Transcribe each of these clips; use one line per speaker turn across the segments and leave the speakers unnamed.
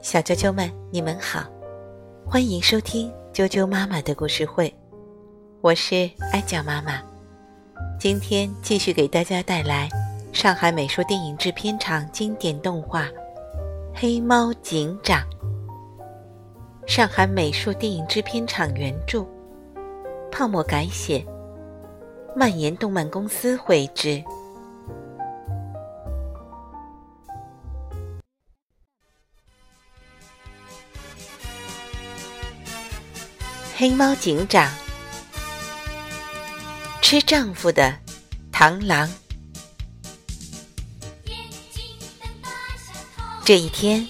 小啾啾们，你们好，欢迎收听啾啾妈妈的故事会，我是艾酱妈妈。今天继续给大家带来上海美术电影制片厂经典动画《黑猫警长》。上海美术电影制片厂原著，泡沫改写，蔓延动漫公司绘制。黑猫警长，吃丈夫的螳螂。这一天，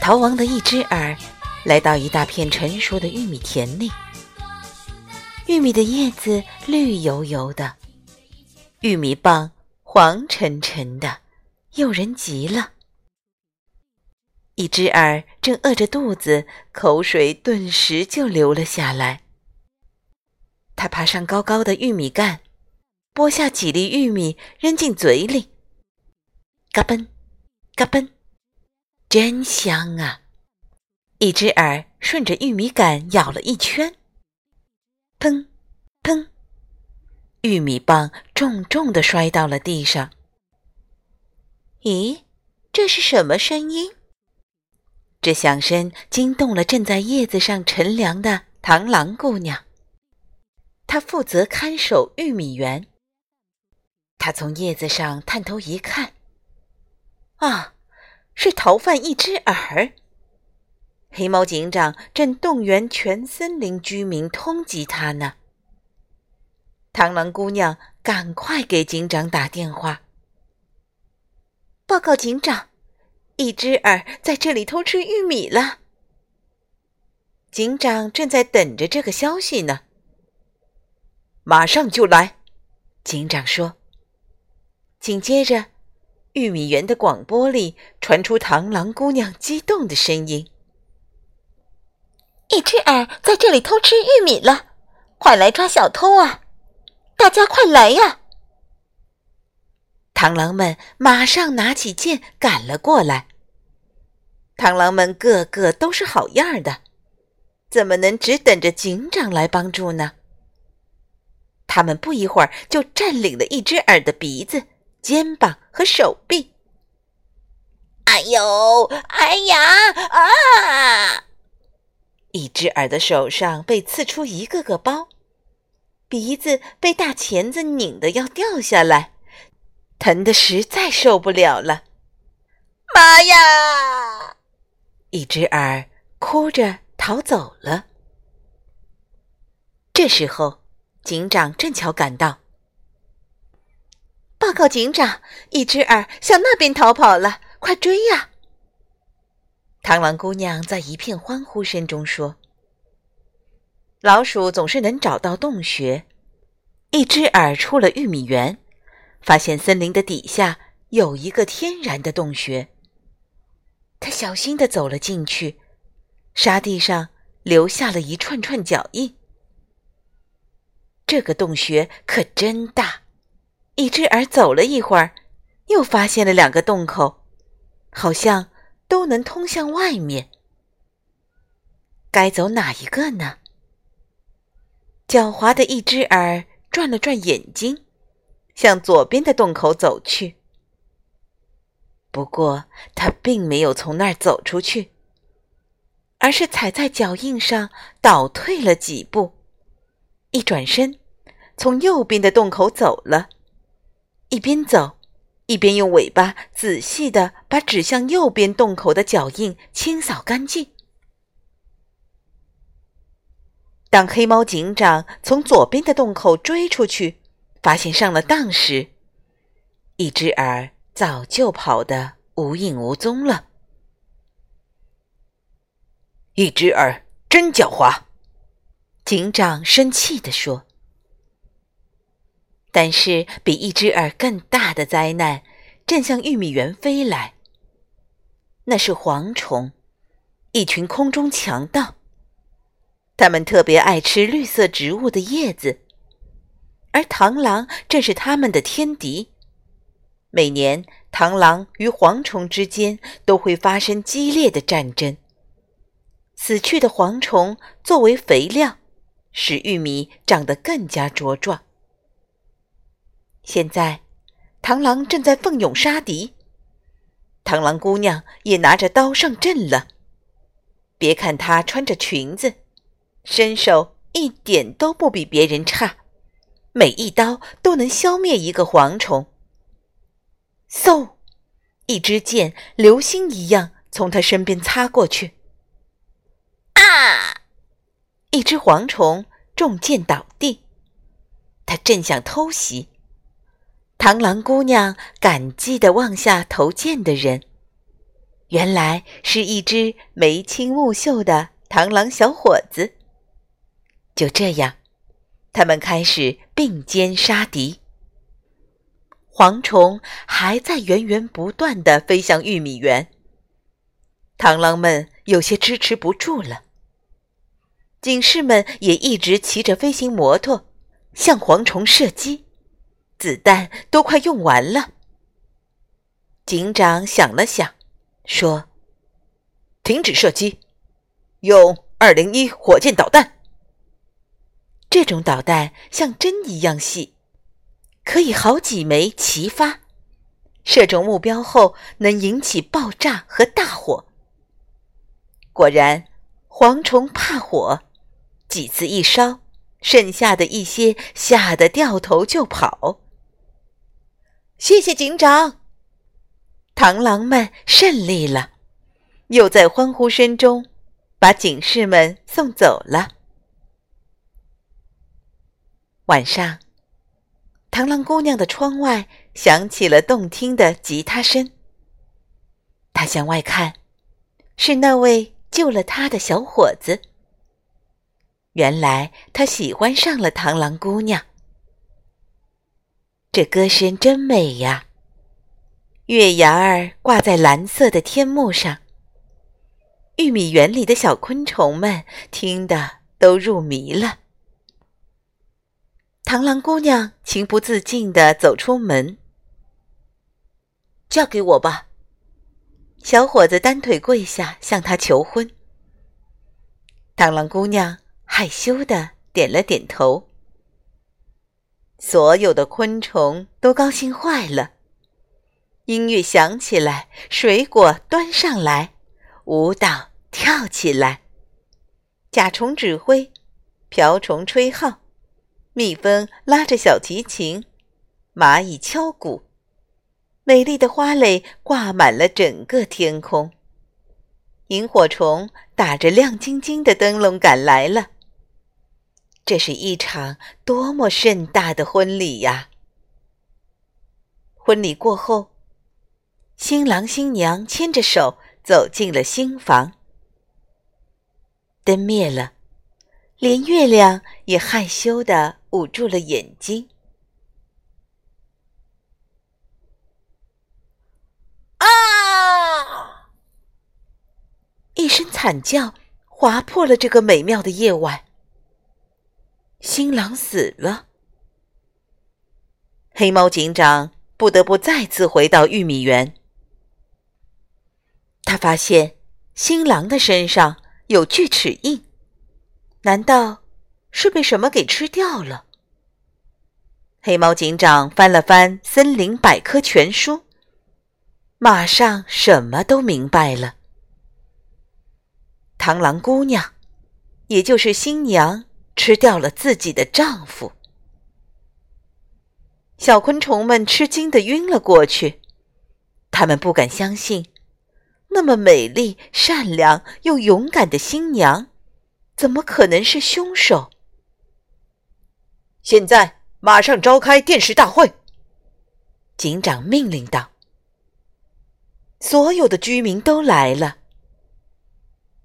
逃亡的一只耳来到一大片成熟的玉米田里。玉米的叶子绿油油的，玉米棒黄沉沉的，诱人极了。一只耳正饿着肚子，口水顿时就流了下来。他爬上高高的玉米杆，剥下几粒玉米扔进嘴里，嘎嘣，嘎嘣，真香啊！一只耳顺着玉米杆咬了一圈，砰，砰，玉米棒重重的摔到了地上。咦，这是什么声音？这响声惊动了正在叶子上乘凉的螳螂姑娘。她负责看守玉米园。她从叶子上探头一看，啊，是逃犯一只耳。黑猫警长正动员全森林居民通缉他呢。螳螂姑娘赶快给警长打电话，报告警长。一只耳在这里偷吃玉米了。警长正在等着这个消息呢。马上就来，警长说。紧接着，玉米园的广播里传出螳螂姑娘激动的声音：“
一只耳在这里偷吃玉米了，快来抓小偷啊！大家快来呀！”
螳螂们马上拿起剑赶了过来。螳螂们个个都是好样的，怎么能只等着警长来帮助呢？他们不一会儿就占领了一只耳的鼻子、肩膀和手臂。
哎呦，哎呀，啊！
一只耳的手上被刺出一个个包，鼻子被大钳子拧得要掉下来，疼得实在受不了了。
妈呀！
一只耳哭着逃走了。这时候，警长正巧赶到，
报告警长，一只耳向那边逃跑了，快追呀！
螳螂姑娘在一片欢呼声中说：“老鼠总是能找到洞穴。”一只耳出了玉米园，发现森林的底下有一个天然的洞穴。他小心地走了进去，沙地上留下了一串串脚印。这个洞穴可真大，一只耳走了一会儿，又发现了两个洞口，好像都能通向外面。该走哪一个呢？狡猾的一只耳转了转眼睛，向左边的洞口走去。不过，他并没有从那儿走出去，而是踩在脚印上倒退了几步，一转身，从右边的洞口走了。一边走，一边用尾巴仔细的把指向右边洞口的脚印清扫干净。当黑猫警长从左边的洞口追出去，发现上了当时，一只耳。早就跑得无影无踪了。
一只耳真狡猾，
警长生气地说。但是，比一只耳更大的灾难正向玉米园飞来。那是蝗虫，一群空中强盗。他们特别爱吃绿色植物的叶子，而螳螂正是他们的天敌。每年，螳螂与蝗虫之间都会发生激烈的战争。死去的蝗虫作为肥料，使玉米长得更加茁壮。现在，螳螂正在奋勇杀敌，螳螂姑娘也拿着刀上阵了。别看她穿着裙子，身手一点都不比别人差，每一刀都能消灭一个蝗虫。嗖，一支箭流星一样从他身边擦过去。
啊！
一只蝗虫中箭倒地，它正想偷袭。螳螂姑娘感激地望下投箭的人，原来是一只眉清目秀的螳螂小伙子。就这样，他们开始并肩杀敌。蝗虫还在源源不断地飞向玉米园，螳螂们有些支持不住了。警士们也一直骑着飞行摩托向蝗虫射击，子弹都快用完了。警长想了想，说：“
停止射击，用二零一火箭导弹。
这种导弹像针一样细，可以好几枚齐发，射中目标后能引起爆炸和大火。果然，蝗虫怕火。”几次一烧，剩下的一些吓得掉头就跑。谢谢警长，螳螂们胜利了，又在欢呼声中把警士们送走了。晚上，螳螂姑娘的窗外响起了动听的吉他声。她向外看，是那位救了她的小伙子。原来他喜欢上了螳螂姑娘。这歌声真美呀！月牙儿挂在蓝色的天幕上，玉米园里的小昆虫们听得都入迷了。螳螂姑娘情不自禁地走出门，
嫁给我吧！
小伙子单腿跪下向她求婚。螳螂姑娘。害羞的点了点头。所有的昆虫都高兴坏了。音乐响起来，水果端上来，舞蹈跳起来。甲虫指挥，瓢虫吹号，蜜蜂拉着小提琴，蚂蚁敲鼓。美丽的花蕾挂满了整个天空。萤火虫打着亮晶晶的灯笼赶来了。这是一场多么盛大的婚礼呀！婚礼过后，新郎新娘牵着手走进了新房。灯灭了，连月亮也害羞的捂住了眼睛。
啊！
一声惨叫划破了这个美妙的夜晚。新郎死了，黑猫警长不得不再次回到玉米园。他发现新郎的身上有锯齿印，难道是被什么给吃掉了？黑猫警长翻了翻《森林百科全书》，马上什么都明白了。螳螂姑娘，也就是新娘。吃掉了自己的丈夫，小昆虫们吃惊的晕了过去。他们不敢相信，那么美丽、善良又勇敢的新娘，怎么可能是凶手？
现在马上召开电视大会！
警长命令道。所有的居民都来了。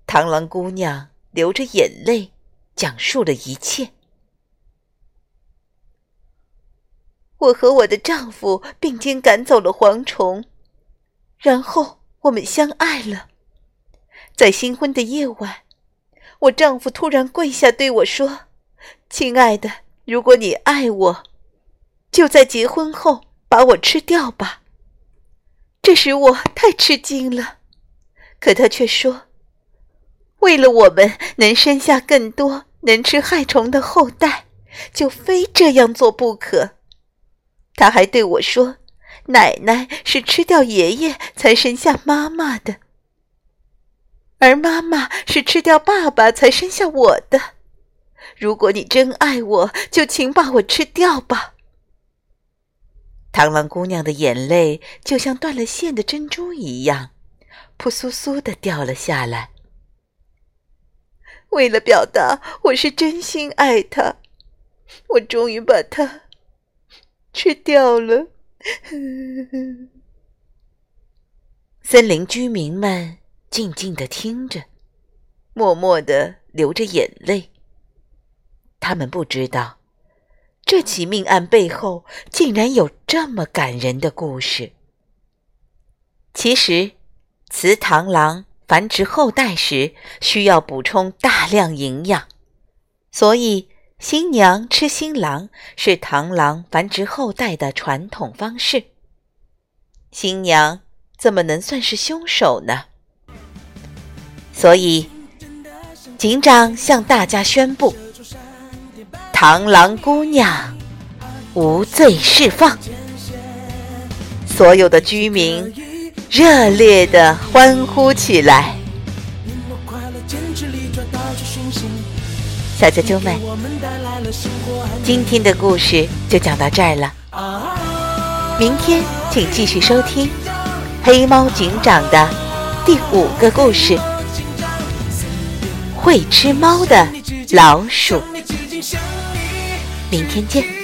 螳螂姑娘流着眼泪。讲述了一切。我和我的丈夫并肩赶走了蝗虫，然后我们相爱了。在新婚的夜晚，我丈夫突然跪下对我说：“亲爱的，如果你爱我，就在结婚后把我吃掉吧。”这使我太吃惊了。可他却说：“为了我们能生下更多能吃害虫的后代，就非这样做不可。”他还对我说：“奶奶是吃掉爷爷才生下妈妈的，而妈妈是吃掉爸爸才生下我的。如果你真爱我，就请把我吃掉吧。”螳螂姑娘的眼泪就像断了线的珍珠一样，扑簌簌的掉了下来。为了表达我是真心爱他，我终于把他吃掉了。森林居民们静静的听着，默默的流着眼泪。他们不知道。这起命案背后竟然有这么感人的故事。其实，雌螳螂繁殖后代时需要补充大量营养，所以新娘吃新郎是螳螂繁殖后代的传统方式。新娘怎么能算是凶手呢？所以，警长向大家宣布。螳螂姑娘无罪释放，所有的居民热烈的欢呼起来。小啾啾们，今天的故事就讲到这儿了。明天请继续收听《黑猫警长》的第五个故事——会吃猫的老鼠。明天见。